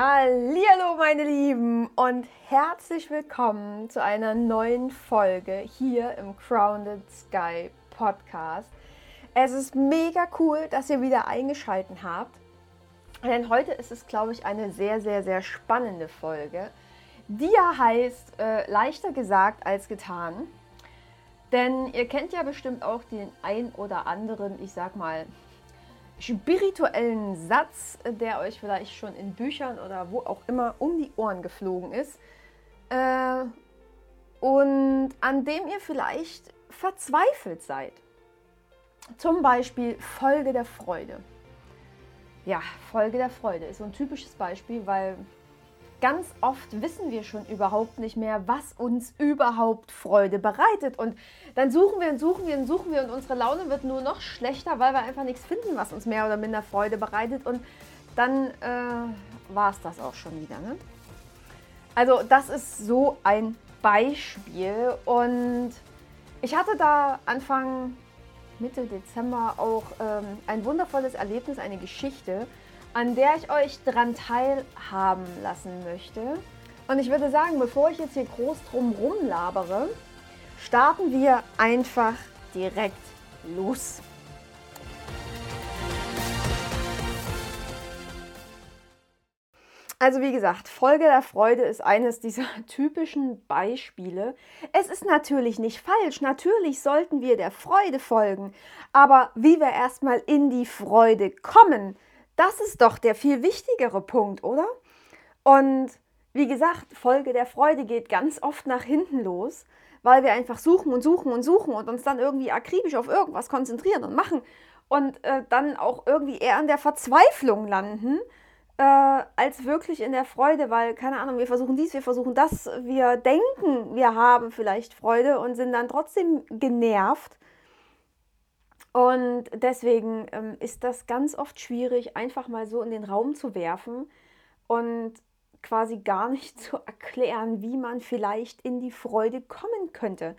Hallo meine Lieben und herzlich willkommen zu einer neuen Folge hier im Grounded Sky Podcast. Es ist mega cool, dass ihr wieder eingeschaltet habt, denn heute ist es, glaube ich, eine sehr, sehr, sehr spannende Folge, die ja heißt äh, leichter gesagt als getan. Denn ihr kennt ja bestimmt auch den ein oder anderen, ich sag mal, spirituellen Satz, der euch vielleicht schon in Büchern oder wo auch immer um die Ohren geflogen ist. Äh, und an dem ihr vielleicht verzweifelt seid. Zum Beispiel Folge der Freude. Ja, Folge der Freude ist so ein typisches Beispiel, weil ganz oft wissen wir schon überhaupt nicht mehr, was uns überhaupt Freude bereitet. Und dann suchen wir und suchen wir und suchen wir und unsere Laune wird nur noch schlechter, weil wir einfach nichts finden, was uns mehr oder minder Freude bereitet. Und dann äh, war es das auch schon wieder. Ne? Also das ist so ein Beispiel. Und ich hatte da Anfang, Mitte Dezember auch ähm, ein wundervolles Erlebnis, eine Geschichte an der ich euch dran teilhaben lassen möchte. Und ich würde sagen, bevor ich jetzt hier groß drum labere, starten wir einfach direkt los. Also wie gesagt, Folge der Freude ist eines dieser typischen Beispiele. Es ist natürlich nicht falsch, natürlich sollten wir der Freude folgen, aber wie wir erstmal in die Freude kommen, das ist doch der viel wichtigere Punkt, oder? Und wie gesagt, Folge der Freude geht ganz oft nach hinten los, weil wir einfach suchen und suchen und suchen und uns dann irgendwie akribisch auf irgendwas konzentrieren und machen und äh, dann auch irgendwie eher an der Verzweiflung landen, äh, als wirklich in der Freude, weil, keine Ahnung, wir versuchen dies, wir versuchen das, wir denken, wir haben vielleicht Freude und sind dann trotzdem genervt und deswegen ähm, ist das ganz oft schwierig, einfach mal so in den Raum zu werfen und quasi gar nicht zu erklären, wie man vielleicht in die Freude kommen könnte.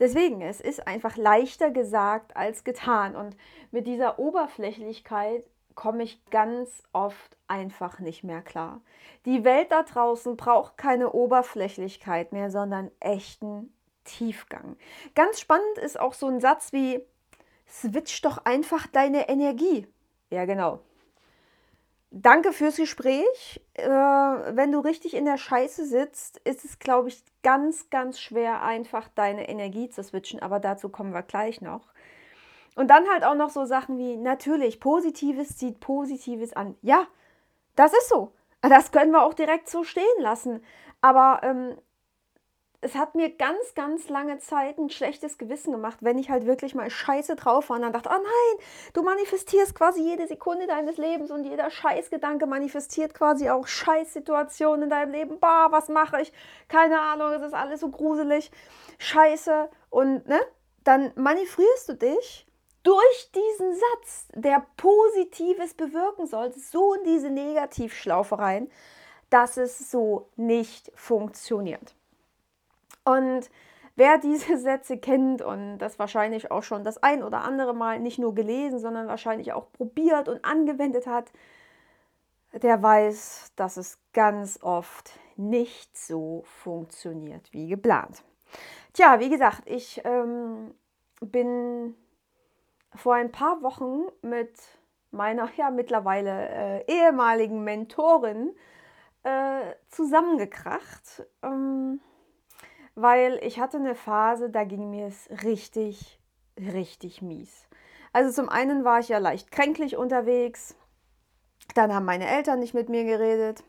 Deswegen, es ist einfach leichter gesagt als getan. Und mit dieser Oberflächlichkeit komme ich ganz oft einfach nicht mehr klar. Die Welt da draußen braucht keine Oberflächlichkeit mehr, sondern echten Tiefgang. Ganz spannend ist auch so ein Satz wie, switch doch einfach deine Energie. Ja, genau. Danke fürs Gespräch. Äh, wenn du richtig in der Scheiße sitzt, ist es, glaube ich, ganz, ganz schwer, einfach deine Energie zu switchen. Aber dazu kommen wir gleich noch. Und dann halt auch noch so Sachen wie, natürlich, Positives zieht Positives an. Ja, das ist so. Das können wir auch direkt so stehen lassen. Aber ähm, es hat mir ganz, ganz lange Zeit ein schlechtes Gewissen gemacht, wenn ich halt wirklich mal scheiße drauf war und dann dachte, oh nein, du manifestierst quasi jede Sekunde deines Lebens und jeder Scheißgedanke manifestiert quasi auch Scheißsituationen in deinem Leben. Bah, was mache ich? Keine Ahnung, es ist alles so gruselig. Scheiße. Und ne, dann manifestierst du dich durch diesen Satz, der Positives bewirken soll, so in diese Negativschlaufe rein, dass es so nicht funktioniert. Und wer diese Sätze kennt und das wahrscheinlich auch schon das ein oder andere Mal nicht nur gelesen, sondern wahrscheinlich auch probiert und angewendet hat, der weiß, dass es ganz oft nicht so funktioniert wie geplant. Tja, wie gesagt, ich ähm, bin vor ein paar Wochen mit meiner ja mittlerweile äh, ehemaligen Mentorin äh, zusammengekracht. Ähm, weil ich hatte eine Phase, da ging mir es richtig, richtig mies. Also zum einen war ich ja leicht kränklich unterwegs, dann haben meine Eltern nicht mit mir geredet,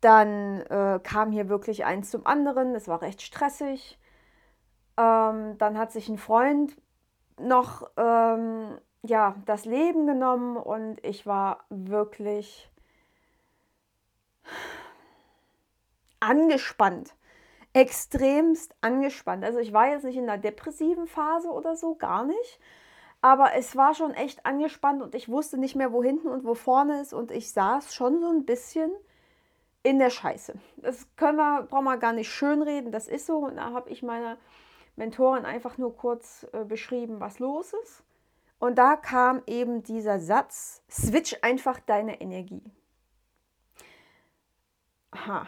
dann äh, kam hier wirklich eins zum anderen, es war recht stressig. Ähm, dann hat sich ein Freund noch ähm, ja, das Leben genommen und ich war wirklich angespannt extremst angespannt. Also ich war jetzt nicht in einer depressiven Phase oder so, gar nicht. Aber es war schon echt angespannt und ich wusste nicht mehr, wo hinten und wo vorne ist. Und ich saß schon so ein bisschen in der Scheiße. Das können wir, brauchen wir gar nicht schönreden, das ist so. Und da habe ich meiner Mentorin einfach nur kurz äh, beschrieben, was los ist. Und da kam eben dieser Satz, switch einfach deine Energie. ha,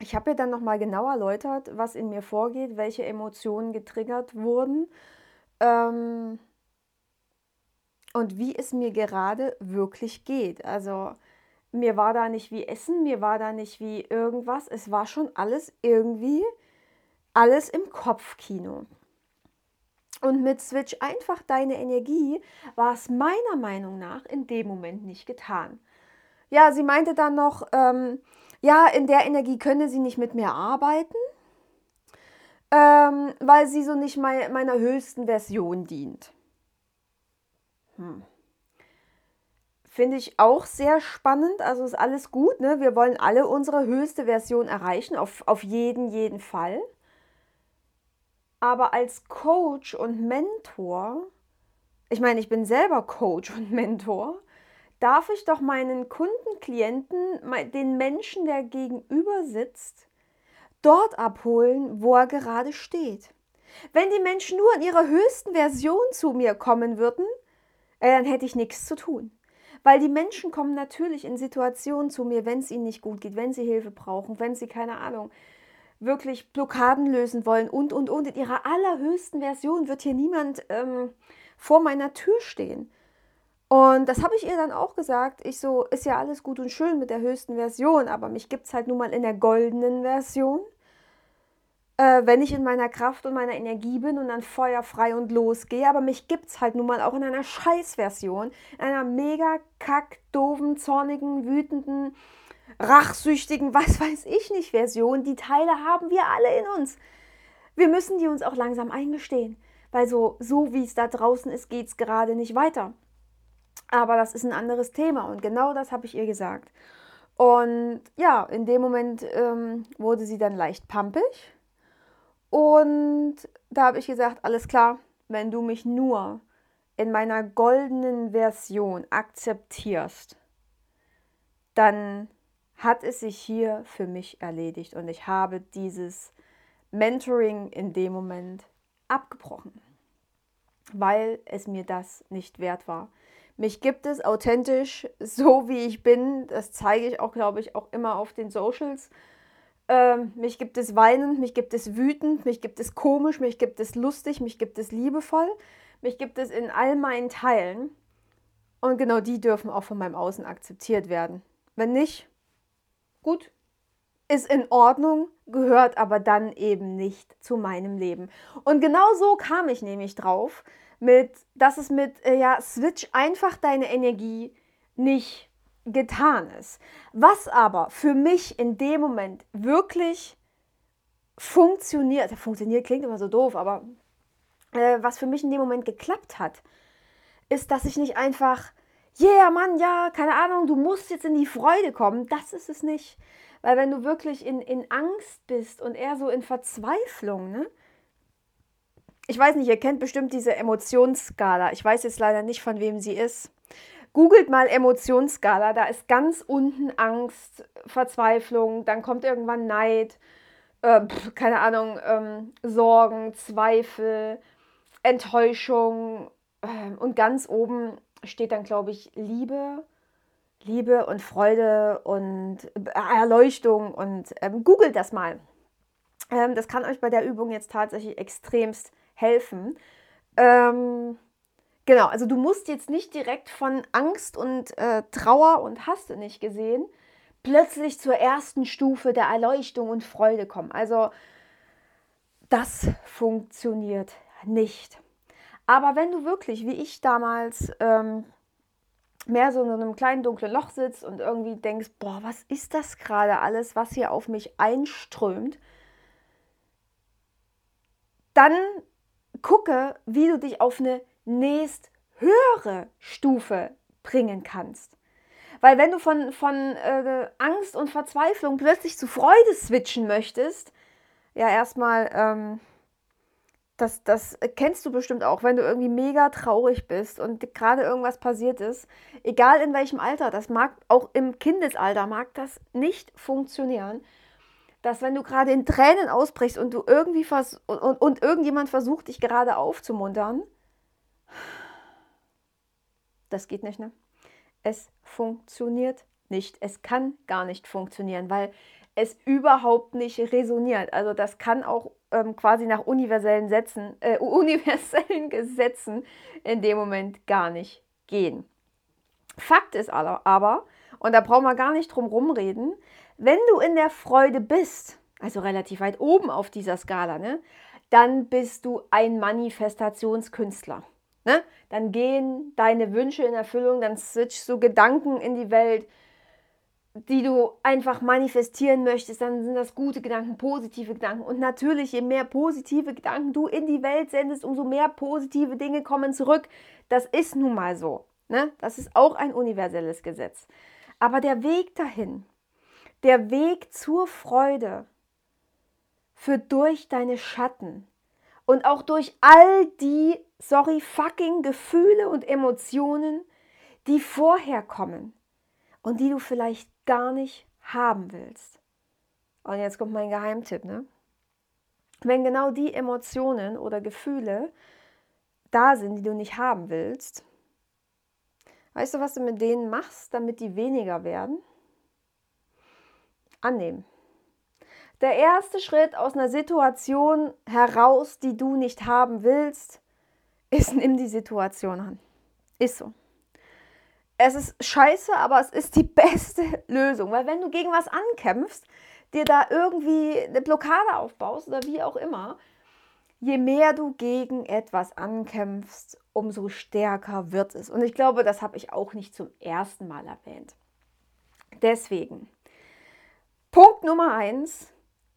ich habe ja dann nochmal genau erläutert, was in mir vorgeht, welche Emotionen getriggert wurden ähm, und wie es mir gerade wirklich geht. Also mir war da nicht wie Essen, mir war da nicht wie irgendwas. Es war schon alles irgendwie, alles im Kopfkino. Und mit Switch einfach deine Energie war es meiner Meinung nach in dem Moment nicht getan. Ja, sie meinte dann noch, ähm, ja, in der Energie könne sie nicht mit mir arbeiten, ähm, weil sie so nicht mein, meiner höchsten Version dient. Hm. Finde ich auch sehr spannend. Also ist alles gut. Ne? Wir wollen alle unsere höchste Version erreichen, auf, auf jeden, jeden Fall. Aber als Coach und Mentor, ich meine, ich bin selber Coach und Mentor, darf ich doch meinen Kunden, Klienten, den Menschen, der gegenüber sitzt, dort abholen, wo er gerade steht. Wenn die Menschen nur in ihrer höchsten Version zu mir kommen würden, äh, dann hätte ich nichts zu tun. Weil die Menschen kommen natürlich in Situationen zu mir, wenn es ihnen nicht gut geht, wenn sie Hilfe brauchen, wenn sie, keine Ahnung, wirklich Blockaden lösen wollen und, und, und. In ihrer allerhöchsten Version wird hier niemand ähm, vor meiner Tür stehen. Und das habe ich ihr dann auch gesagt. Ich so, ist ja alles gut und schön mit der höchsten Version, aber mich gibt es halt nun mal in der goldenen Version äh, wenn ich in meiner Kraft und meiner Energie bin und dann feuerfrei und losgehe. Aber mich gibt es halt nun mal auch in einer Scheißversion, in einer mega kack, doofen, zornigen, wütenden, rachsüchtigen, was weiß ich nicht Version. Die Teile haben wir alle in uns. Wir müssen die uns auch langsam eingestehen, weil so, so wie es da draußen ist, geht es gerade nicht weiter. Aber das ist ein anderes Thema und genau das habe ich ihr gesagt. Und ja, in dem Moment ähm, wurde sie dann leicht pampig und da habe ich gesagt, alles klar, wenn du mich nur in meiner goldenen Version akzeptierst, dann hat es sich hier für mich erledigt und ich habe dieses Mentoring in dem Moment abgebrochen, weil es mir das nicht wert war. Mich gibt es authentisch, so wie ich bin. Das zeige ich auch, glaube ich, auch immer auf den Socials. Ähm, mich gibt es weinend, mich gibt es wütend, mich gibt es komisch, mich gibt es lustig, mich gibt es liebevoll, mich gibt es in all meinen Teilen. Und genau die dürfen auch von meinem Außen akzeptiert werden. Wenn nicht, gut, ist in Ordnung, gehört aber dann eben nicht zu meinem Leben. Und genau so kam ich nämlich drauf, mit, dass es mit, äh, ja, switch einfach deine Energie nicht getan ist. Was aber für mich in dem Moment wirklich funktioniert, funktioniert klingt immer so doof, aber äh, was für mich in dem Moment geklappt hat, ist, dass ich nicht einfach, yeah, Mann, ja, keine Ahnung, du musst jetzt in die Freude kommen. Das ist es nicht. Weil wenn du wirklich in, in Angst bist und eher so in Verzweiflung, ne? Ich weiß nicht, ihr kennt bestimmt diese Emotionsskala. Ich weiß jetzt leider nicht, von wem sie ist. Googelt mal Emotionsskala, da ist ganz unten Angst, Verzweiflung, dann kommt irgendwann Neid, äh, keine Ahnung, ähm, Sorgen, Zweifel, Enttäuschung äh, und ganz oben steht dann, glaube ich, Liebe, Liebe und Freude und äh, Erleuchtung und ähm, googelt das mal. Ähm, das kann euch bei der Übung jetzt tatsächlich extremst helfen. Ähm, Genau, also du musst jetzt nicht direkt von Angst und äh, Trauer und hast du nicht gesehen, plötzlich zur ersten Stufe der Erleuchtung und Freude kommen. Also das funktioniert nicht. Aber wenn du wirklich, wie ich damals, ähm, mehr so in einem kleinen dunklen Loch sitzt und irgendwie denkst, boah, was ist das gerade alles, was hier auf mich einströmt, dann gucke, wie du dich auf eine nächst höhere Stufe bringen kannst. Weil wenn du von, von äh, Angst und Verzweiflung plötzlich zu Freude switchen möchtest, ja erstmal, ähm, das, das kennst du bestimmt auch, wenn du irgendwie mega traurig bist und gerade irgendwas passiert ist, egal in welchem Alter, das mag auch im Kindesalter, mag das nicht funktionieren, dass wenn du gerade in Tränen ausbrichst und du irgendwie vers und, und, und irgendjemand versucht, dich gerade aufzumuntern, das geht nicht, ne? Es funktioniert nicht. Es kann gar nicht funktionieren, weil es überhaupt nicht resoniert. Also das kann auch ähm, quasi nach universellen, Sätzen, äh, universellen Gesetzen in dem Moment gar nicht gehen. Fakt ist aber, und da brauchen wir gar nicht drum rumreden, wenn du in der Freude bist, also relativ weit oben auf dieser Skala, ne, dann bist du ein Manifestationskünstler. Ne? Dann gehen deine Wünsche in Erfüllung, dann switchst du Gedanken in die Welt, die du einfach manifestieren möchtest, dann sind das gute Gedanken, positive Gedanken. Und natürlich, je mehr positive Gedanken du in die Welt sendest, umso mehr positive Dinge kommen zurück. Das ist nun mal so. Ne? Das ist auch ein universelles Gesetz. Aber der Weg dahin, der Weg zur Freude, führt durch deine Schatten und auch durch all die, sorry, fucking Gefühle und Emotionen, die vorher kommen und die du vielleicht gar nicht haben willst. Und jetzt kommt mein Geheimtipp, ne? Wenn genau die Emotionen oder Gefühle da sind, die du nicht haben willst, weißt du, was du mit denen machst, damit die weniger werden? Annehmen. Der erste Schritt aus einer Situation heraus, die du nicht haben willst, ist, nimm die Situation an. Ist so es ist scheiße, aber es ist die beste Lösung. Weil wenn du gegen was ankämpfst, dir da irgendwie eine Blockade aufbaust oder wie auch immer, je mehr du gegen etwas ankämpfst, umso stärker wird es. Und ich glaube, das habe ich auch nicht zum ersten Mal erwähnt. Deswegen, Punkt Nummer eins,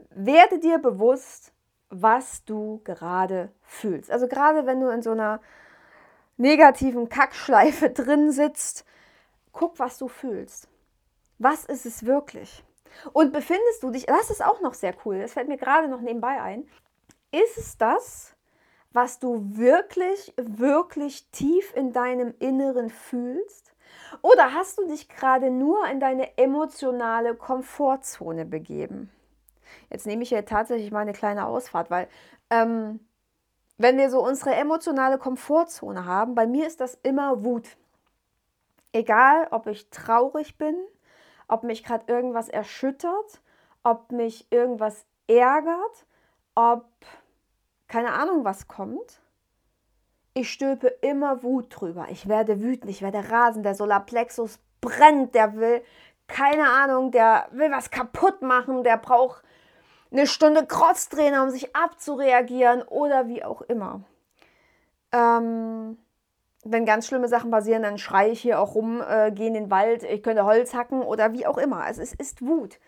werde dir bewusst, was du gerade fühlst. Also gerade wenn du in so einer negativen Kackschleife drin sitzt, guck, was du fühlst. Was ist es wirklich? Und befindest du dich, das ist auch noch sehr cool, das fällt mir gerade noch nebenbei ein, ist es das, was du wirklich, wirklich tief in deinem Inneren fühlst? Oder hast du dich gerade nur in deine emotionale Komfortzone begeben? Jetzt nehme ich hier tatsächlich mal eine kleine Ausfahrt, weil ähm, wenn wir so unsere emotionale Komfortzone haben, bei mir ist das immer Wut. Egal, ob ich traurig bin, ob mich gerade irgendwas erschüttert, ob mich irgendwas ärgert, ob keine Ahnung was kommt. Ich stülpe immer Wut drüber. Ich werde wütend, ich werde rasend. Der Solarplexus brennt, der will, keine Ahnung, der will was kaputt machen, der braucht eine Stunde Kreuztrainer, um sich abzureagieren oder wie auch immer. Ähm, wenn ganz schlimme Sachen passieren, dann schreie ich hier auch rum, äh, gehe in den Wald, ich könnte Holz hacken oder wie auch immer. Also es ist Wut,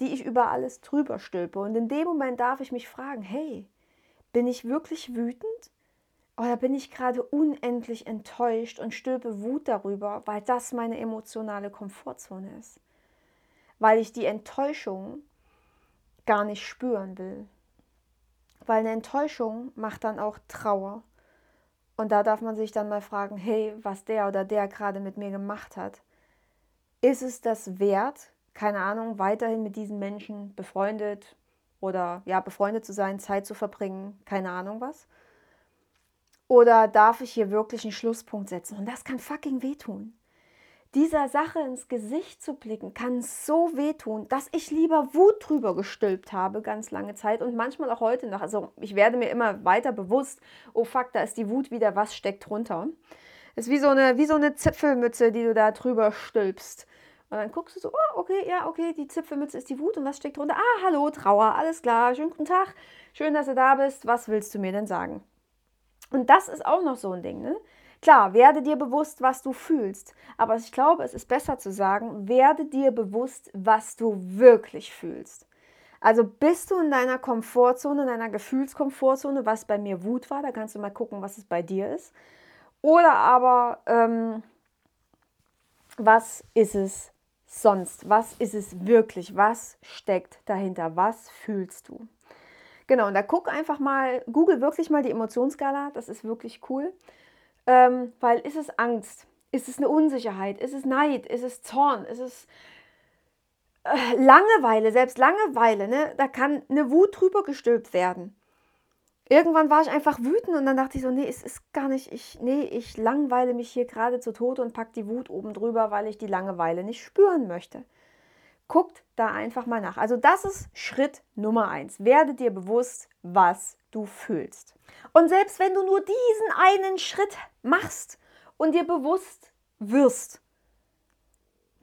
die ich über alles drüber stülpe. Und in dem Moment darf ich mich fragen, hey, bin ich wirklich wütend? Oder bin ich gerade unendlich enttäuscht und stülpe Wut darüber, weil das meine emotionale Komfortzone ist? Weil ich die Enttäuschung gar nicht spüren will. Weil eine Enttäuschung macht dann auch Trauer. Und da darf man sich dann mal fragen, hey, was der oder der gerade mit mir gemacht hat, ist es das wert, keine Ahnung, weiterhin mit diesen Menschen befreundet oder ja, befreundet zu sein, Zeit zu verbringen, keine Ahnung was? Oder darf ich hier wirklich einen Schlusspunkt setzen? Und das kann fucking wehtun dieser Sache ins Gesicht zu blicken, kann so wehtun, dass ich lieber Wut drüber gestülpt habe, ganz lange Zeit und manchmal auch heute noch. Also ich werde mir immer weiter bewusst, oh fuck, da ist die Wut wieder, was steckt drunter. Ist wie so eine, wie so eine Zipfelmütze, die du da drüber stülpst. Und dann guckst du so, oh, okay, ja, okay, die Zipfelmütze ist die Wut und was steckt drunter? Ah, hallo, Trauer, alles klar, schönen guten Tag, schön, dass du da bist, was willst du mir denn sagen? Und das ist auch noch so ein Ding, ne? Klar, werde dir bewusst, was du fühlst. Aber ich glaube, es ist besser zu sagen, werde dir bewusst, was du wirklich fühlst. Also bist du in deiner Komfortzone, in deiner Gefühlskomfortzone, was bei mir Wut war, da kannst du mal gucken, was es bei dir ist. Oder aber, ähm, was ist es sonst? Was ist es wirklich? Was steckt dahinter? Was fühlst du? Genau, und da guck einfach mal, google wirklich mal die Emotionsskala, das ist wirklich cool. Ähm, weil ist es Angst? Ist es eine Unsicherheit? Ist es Neid? Ist es Zorn? Ist es äh, Langeweile? Selbst Langeweile, ne? da kann eine Wut drüber gestülpt werden. irgendwann war ich einfach wütend und dann dachte ich so, nee, es ist gar nicht, ich, nee, ich langweile mich hier gerade zu Tode und pack die Wut oben drüber, weil ich die Langeweile nicht spüren möchte. Guckt da einfach mal nach. Also das ist Schritt Nummer eins. Werde dir bewusst, was du fühlst. Und selbst wenn du nur diesen einen Schritt machst und dir bewusst wirst,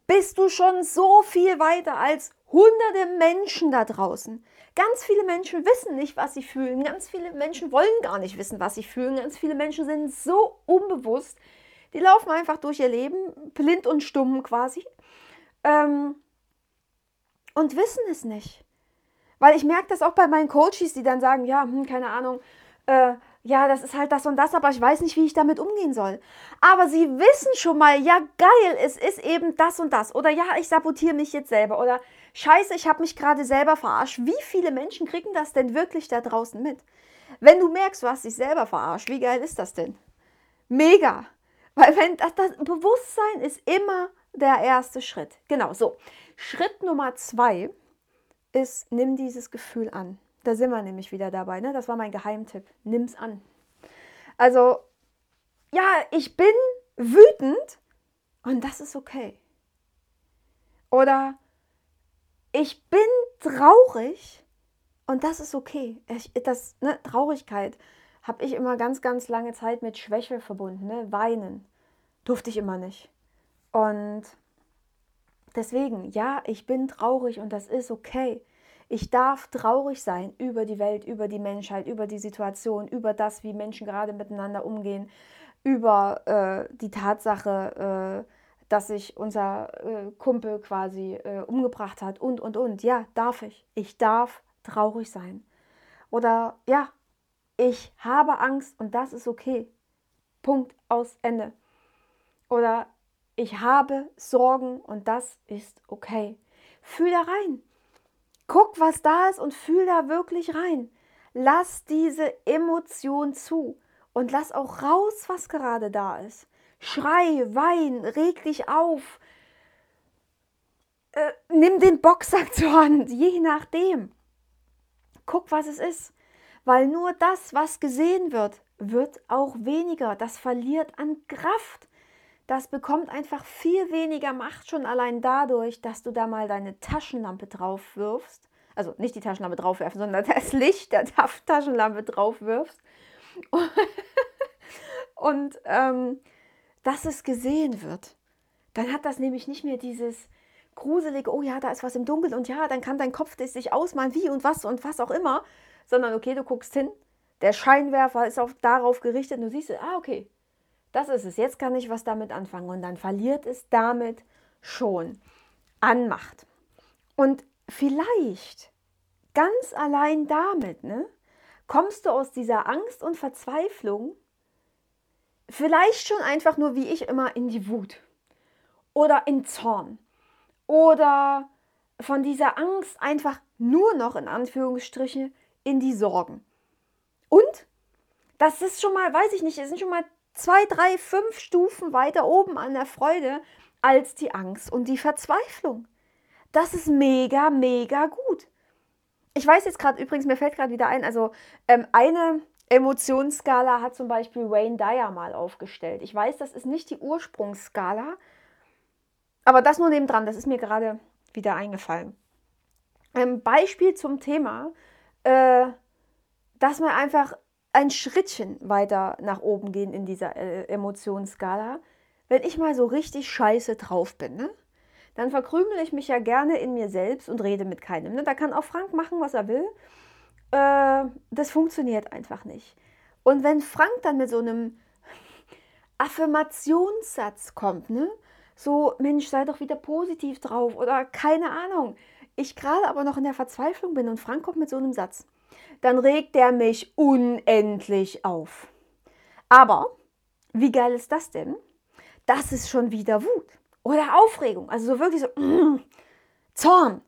bist du schon so viel weiter als hunderte Menschen da draußen. Ganz viele Menschen wissen nicht, was sie fühlen. Ganz viele Menschen wollen gar nicht wissen, was sie fühlen. Ganz viele Menschen sind so unbewusst. Die laufen einfach durch ihr Leben, blind und stumm quasi. Ähm, und wissen es nicht. Weil ich merke das auch bei meinen Coaches, die dann sagen, ja, hm, keine Ahnung, äh, ja, das ist halt das und das, aber ich weiß nicht, wie ich damit umgehen soll. Aber sie wissen schon mal, ja, geil, es ist eben das und das. Oder ja, ich sabotiere mich jetzt selber. Oder scheiße, ich habe mich gerade selber verarscht. Wie viele Menschen kriegen das denn wirklich da draußen mit? Wenn du merkst, du hast dich selber verarscht, wie geil ist das denn? Mega. Weil wenn das, das Bewusstsein ist immer der erste Schritt. Genau, so. Schritt Nummer zwei ist, nimm dieses Gefühl an. Da sind wir nämlich wieder dabei. Ne? Das war mein Geheimtipp. Nimm's an. Also, ja, ich bin wütend und das ist okay. Oder ich bin traurig und das ist okay. Ich, das, ne, Traurigkeit habe ich immer ganz, ganz lange Zeit mit Schwäche verbunden. Ne? Weinen durfte ich immer nicht. Und deswegen, ja, ich bin traurig und das ist okay. Ich darf traurig sein über die Welt, über die Menschheit, über die Situation, über das, wie Menschen gerade miteinander umgehen, über äh, die Tatsache, äh, dass sich unser äh, Kumpel quasi äh, umgebracht hat und, und, und. Ja, darf ich. Ich darf traurig sein. Oder ja, ich habe Angst und das ist okay. Punkt aus Ende. Oder ich habe Sorgen und das ist okay. Fühl da rein. Guck, was da ist und fühl da wirklich rein. Lass diese Emotion zu und lass auch raus, was gerade da ist. Schrei, wein, reg dich auf. Äh, nimm den Boxsack zur Hand, je nachdem. Guck, was es ist. Weil nur das, was gesehen wird, wird auch weniger. Das verliert an Kraft das bekommt einfach viel weniger Macht schon allein dadurch, dass du da mal deine Taschenlampe drauf wirfst. Also nicht die Taschenlampe draufwerfen, sondern das Licht der Taschenlampe drauf wirfst. Und ähm, dass es gesehen wird. Dann hat das nämlich nicht mehr dieses gruselige, oh ja, da ist was im Dunkeln und ja, dann kann dein Kopf sich ausmalen, wie und was und was auch immer, sondern okay, du guckst hin, der Scheinwerfer ist auf, darauf gerichtet und du siehst, ah, okay, das ist es. Jetzt kann ich was damit anfangen. Und dann verliert es damit schon an Macht. Und vielleicht ganz allein damit, ne, kommst du aus dieser Angst und Verzweiflung vielleicht schon einfach nur wie ich immer in die Wut oder in Zorn oder von dieser Angst einfach nur noch in Anführungsstriche in die Sorgen. Und das ist schon mal, weiß ich nicht, es sind schon mal zwei, drei, fünf Stufen weiter oben an der Freude als die Angst und die Verzweiflung. Das ist mega, mega gut. Ich weiß jetzt gerade, übrigens, mir fällt gerade wieder ein, also ähm, eine Emotionsskala hat zum Beispiel Wayne Dyer mal aufgestellt. Ich weiß, das ist nicht die Ursprungsskala, aber das nur nebendran, das ist mir gerade wieder eingefallen. Ein Beispiel zum Thema, äh, dass man einfach ein Schrittchen weiter nach oben gehen in dieser äh, Emotionsskala. Wenn ich mal so richtig scheiße drauf bin, ne? dann verkrümel ich mich ja gerne in mir selbst und rede mit keinem. Ne? Da kann auch Frank machen, was er will. Äh, das funktioniert einfach nicht. Und wenn Frank dann mit so einem Affirmationssatz kommt, ne? so, Mensch, sei doch wieder positiv drauf oder keine Ahnung, ich gerade aber noch in der Verzweiflung bin und Frank kommt mit so einem Satz dann regt er mich unendlich auf. Aber wie geil ist das denn? Das ist schon wieder Wut oder Aufregung. Also so wirklich so mm, Zorn,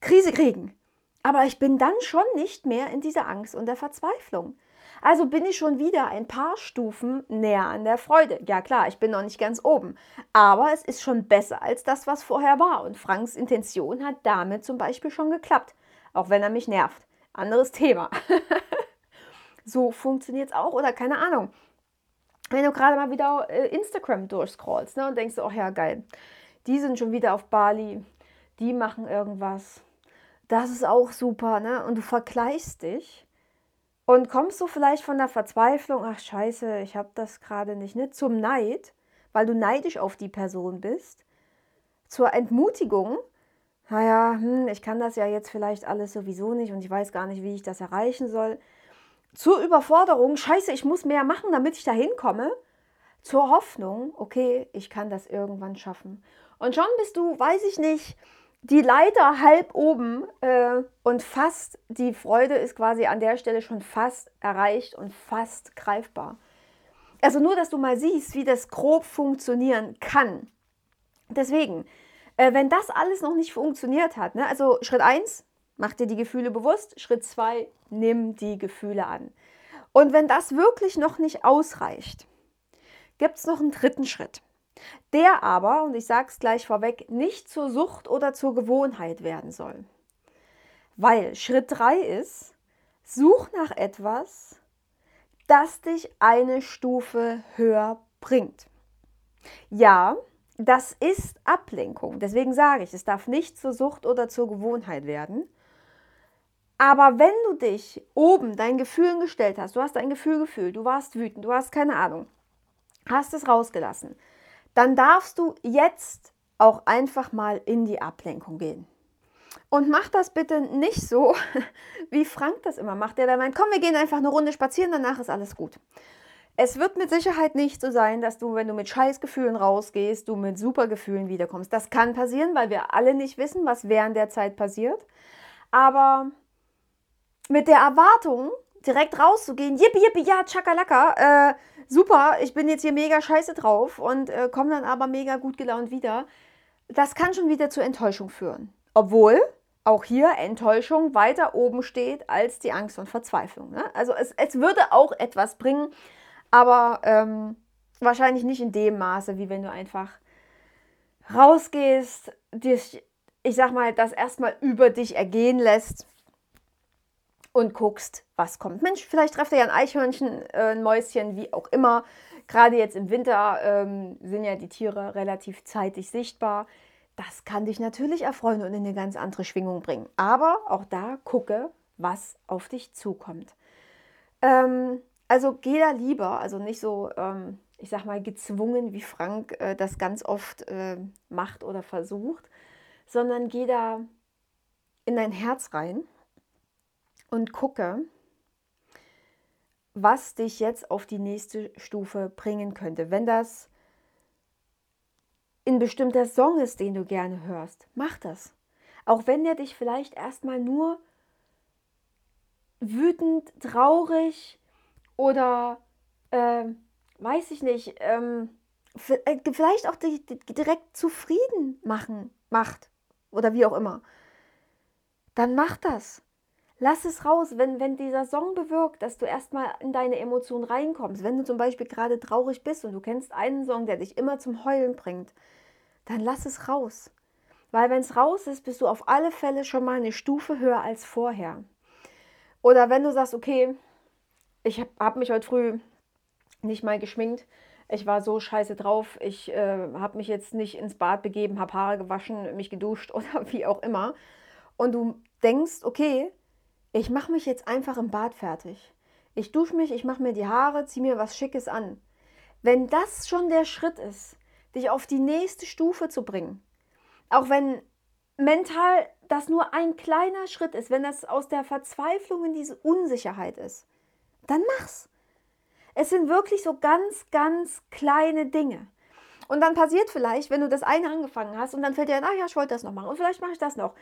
Krise kriegen. Aber ich bin dann schon nicht mehr in dieser Angst und der Verzweiflung. Also bin ich schon wieder ein paar Stufen näher an der Freude. Ja klar, ich bin noch nicht ganz oben, aber es ist schon besser als das, was vorher war. Und Franks Intention hat damit zum Beispiel schon geklappt, auch wenn er mich nervt. Anderes Thema. So funktioniert es auch. Oder keine Ahnung. Wenn du gerade mal wieder äh, Instagram durchscrollst ne, und denkst, oh ja, geil, die sind schon wieder auf Bali, die machen irgendwas. Das ist auch super, ne? Und du vergleichst dich und kommst du vielleicht von der Verzweiflung, ach scheiße, ich habe das gerade nicht, ne? Zum Neid, weil du neidisch auf die Person bist, zur Entmutigung, naja, hm, ich kann das ja jetzt vielleicht alles sowieso nicht und ich weiß gar nicht, wie ich das erreichen soll. Zur Überforderung, scheiße, ich muss mehr machen, damit ich da hinkomme. Zur Hoffnung, okay, ich kann das irgendwann schaffen. Und schon bist du, weiß ich nicht, die Leiter halb oben äh, und fast, die Freude ist quasi an der Stelle schon fast erreicht und fast greifbar. Also nur, dass du mal siehst, wie das grob funktionieren kann. Deswegen, äh, wenn das alles noch nicht funktioniert hat, ne, also Schritt 1, mach dir die Gefühle bewusst. Schritt 2, nimm die Gefühle an. Und wenn das wirklich noch nicht ausreicht, gibt es noch einen dritten Schritt. Der aber, und ich sage es gleich vorweg, nicht zur Sucht oder zur Gewohnheit werden soll. Weil Schritt 3 ist, such nach etwas, das dich eine Stufe höher bringt. Ja, das ist Ablenkung. Deswegen sage ich, es darf nicht zur Sucht oder zur Gewohnheit werden. Aber wenn du dich oben deinen Gefühlen gestellt hast, du hast ein Gefühl gefühlt, du warst wütend, du hast keine Ahnung, hast es rausgelassen, dann darfst du jetzt auch einfach mal in die Ablenkung gehen. Und mach das bitte nicht so, wie Frank das immer macht, der da meint, komm, wir gehen einfach eine Runde spazieren, danach ist alles gut. Es wird mit Sicherheit nicht so sein, dass du, wenn du mit Scheißgefühlen rausgehst, du mit Supergefühlen wiederkommst. Das kann passieren, weil wir alle nicht wissen, was während der Zeit passiert. Aber mit der Erwartung, direkt rauszugehen, yippie, yippie, ja, tschakalaka, äh, super, ich bin jetzt hier mega scheiße drauf und äh, komme dann aber mega gut gelaunt wieder, das kann schon wieder zur Enttäuschung führen. Obwohl auch hier Enttäuschung weiter oben steht als die Angst und Verzweiflung. Ne? Also es, es würde auch etwas bringen, aber ähm, wahrscheinlich nicht in dem Maße, wie wenn du einfach rausgehst, dich, ich sag mal, das erstmal über dich ergehen lässt und guckst, was kommt. Mensch, vielleicht trefft er ja ein Eichhörnchen, äh, ein Mäuschen, wie auch immer. Gerade jetzt im Winter ähm, sind ja die Tiere relativ zeitig sichtbar. Das kann dich natürlich erfreuen und in eine ganz andere Schwingung bringen. Aber auch da gucke, was auf dich zukommt. Ähm, also geh da lieber, also nicht so, ähm, ich sag mal, gezwungen, wie Frank äh, das ganz oft äh, macht oder versucht, sondern geh da in dein Herz rein und gucke, was dich jetzt auf die nächste Stufe bringen könnte. Wenn das ein bestimmter Song ist, den du gerne hörst, mach das. Auch wenn der dich vielleicht erstmal nur wütend, traurig, oder äh, weiß ich nicht, ähm, äh, vielleicht auch die direkt zufrieden machen macht oder wie auch immer, dann mach das. Lass es raus, wenn, wenn dieser Song bewirkt, dass du erstmal in deine Emotionen reinkommst. Wenn du zum Beispiel gerade traurig bist und du kennst einen Song, der dich immer zum Heulen bringt, dann lass es raus. Weil wenn es raus ist, bist du auf alle Fälle schon mal eine Stufe höher als vorher. Oder wenn du sagst, okay, ich habe hab mich heute früh nicht mal geschminkt. Ich war so scheiße drauf. Ich äh, habe mich jetzt nicht ins Bad begeben, habe Haare gewaschen, mich geduscht oder wie auch immer. Und du denkst, okay, ich mache mich jetzt einfach im Bad fertig. Ich dusche mich, ich mache mir die Haare, ziehe mir was Schickes an. Wenn das schon der Schritt ist, dich auf die nächste Stufe zu bringen, auch wenn mental das nur ein kleiner Schritt ist, wenn das aus der Verzweiflung in diese Unsicherheit ist, dann mach's. Es sind wirklich so ganz, ganz kleine Dinge. Und dann passiert vielleicht, wenn du das eine angefangen hast und dann fällt dir ein, ah ja, ich wollte das noch machen und vielleicht mache ich das noch.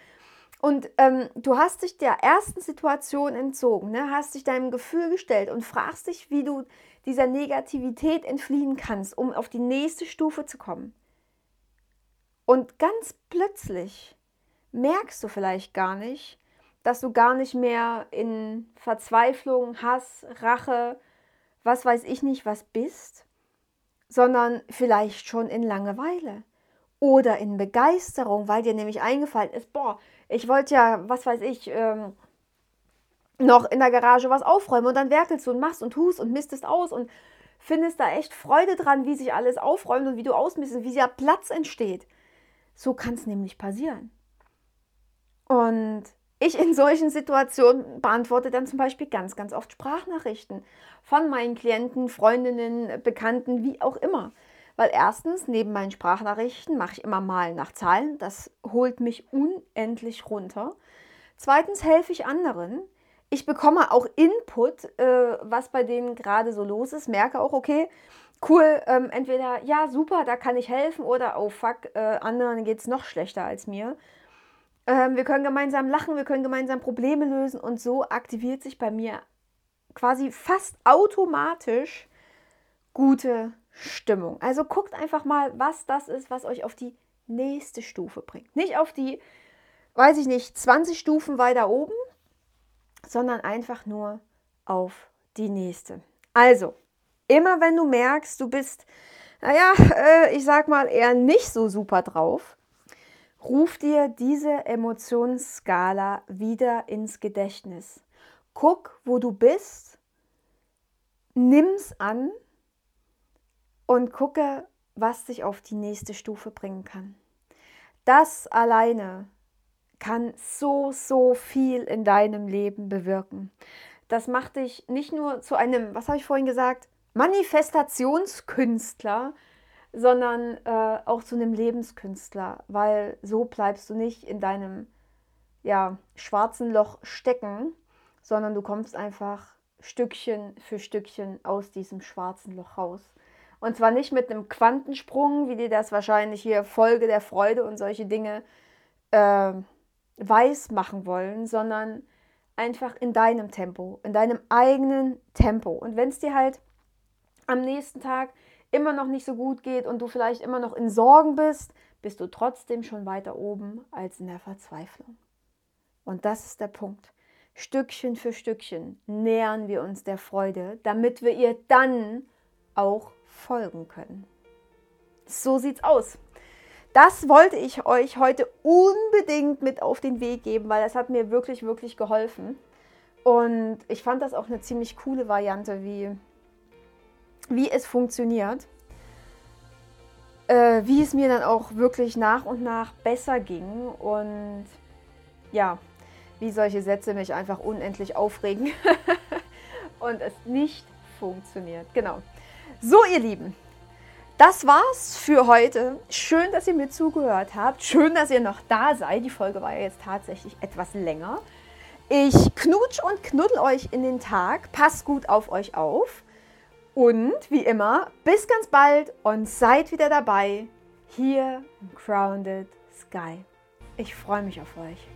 Und ähm, du hast dich der ersten Situation entzogen, ne? hast dich deinem Gefühl gestellt und fragst dich, wie du dieser Negativität entfliehen kannst, um auf die nächste Stufe zu kommen. Und ganz plötzlich merkst du vielleicht gar nicht, dass du gar nicht mehr in Verzweiflung, Hass, Rache, was weiß ich nicht, was bist, sondern vielleicht schon in Langeweile oder in Begeisterung, weil dir nämlich eingefallen ist, boah, ich wollte ja, was weiß ich, ähm, noch in der Garage was aufräumen und dann werkelst du und machst und tust und mistest aus und findest da echt Freude dran, wie sich alles aufräumt und wie du ausmistest, wie der Platz entsteht. So kann es nämlich passieren. Und ich in solchen Situationen beantworte dann zum Beispiel ganz, ganz oft Sprachnachrichten von meinen Klienten, Freundinnen, Bekannten, wie auch immer. Weil erstens, neben meinen Sprachnachrichten mache ich immer mal nach Zahlen. Das holt mich unendlich runter. Zweitens helfe ich anderen. Ich bekomme auch Input, äh, was bei denen gerade so los ist. Merke auch, okay, cool, ähm, entweder ja, super, da kann ich helfen oder oh fuck, äh, anderen geht es noch schlechter als mir. Ähm, wir können gemeinsam lachen, wir können gemeinsam Probleme lösen und so aktiviert sich bei mir quasi fast automatisch gute Stimmung. Also guckt einfach mal, was das ist, was euch auf die nächste Stufe bringt. Nicht auf die, weiß ich nicht, 20 Stufen weiter oben, sondern einfach nur auf die nächste. Also, immer wenn du merkst, du bist, naja, äh, ich sag mal, eher nicht so super drauf, ruf dir diese Emotionsskala wieder ins Gedächtnis. Guck, wo du bist, nimm's an und gucke, was dich auf die nächste Stufe bringen kann. Das alleine kann so, so viel in deinem Leben bewirken. Das macht dich nicht nur zu einem, was habe ich vorhin gesagt, Manifestationskünstler, sondern äh, auch zu einem Lebenskünstler, weil so bleibst du nicht in deinem ja, schwarzen Loch stecken, sondern du kommst einfach Stückchen für Stückchen aus diesem schwarzen Loch raus. Und zwar nicht mit einem Quantensprung, wie dir das wahrscheinlich hier Folge der Freude und solche Dinge äh, weiß machen wollen, sondern einfach in deinem Tempo, in deinem eigenen Tempo. Und wenn es dir halt am nächsten Tag immer noch nicht so gut geht und du vielleicht immer noch in Sorgen bist, bist du trotzdem schon weiter oben als in der Verzweiflung. Und das ist der Punkt. Stückchen für Stückchen nähern wir uns der Freude, damit wir ihr dann auch folgen können. So sieht's aus. Das wollte ich euch heute unbedingt mit auf den Weg geben, weil das hat mir wirklich, wirklich geholfen. Und ich fand das auch eine ziemlich coole Variante, wie, wie es funktioniert. Äh, wie es mir dann auch wirklich nach und nach besser ging. Und ja, wie solche Sätze mich einfach unendlich aufregen und es nicht funktioniert. Genau. So, ihr Lieben, das war's für heute. Schön, dass ihr mir zugehört habt. Schön, dass ihr noch da seid. Die Folge war ja jetzt tatsächlich etwas länger. Ich knutsch und knuddel euch in den Tag. Passt gut auf euch auf. Und wie immer, bis ganz bald und seid wieder dabei hier im Grounded Sky. Ich freue mich auf euch.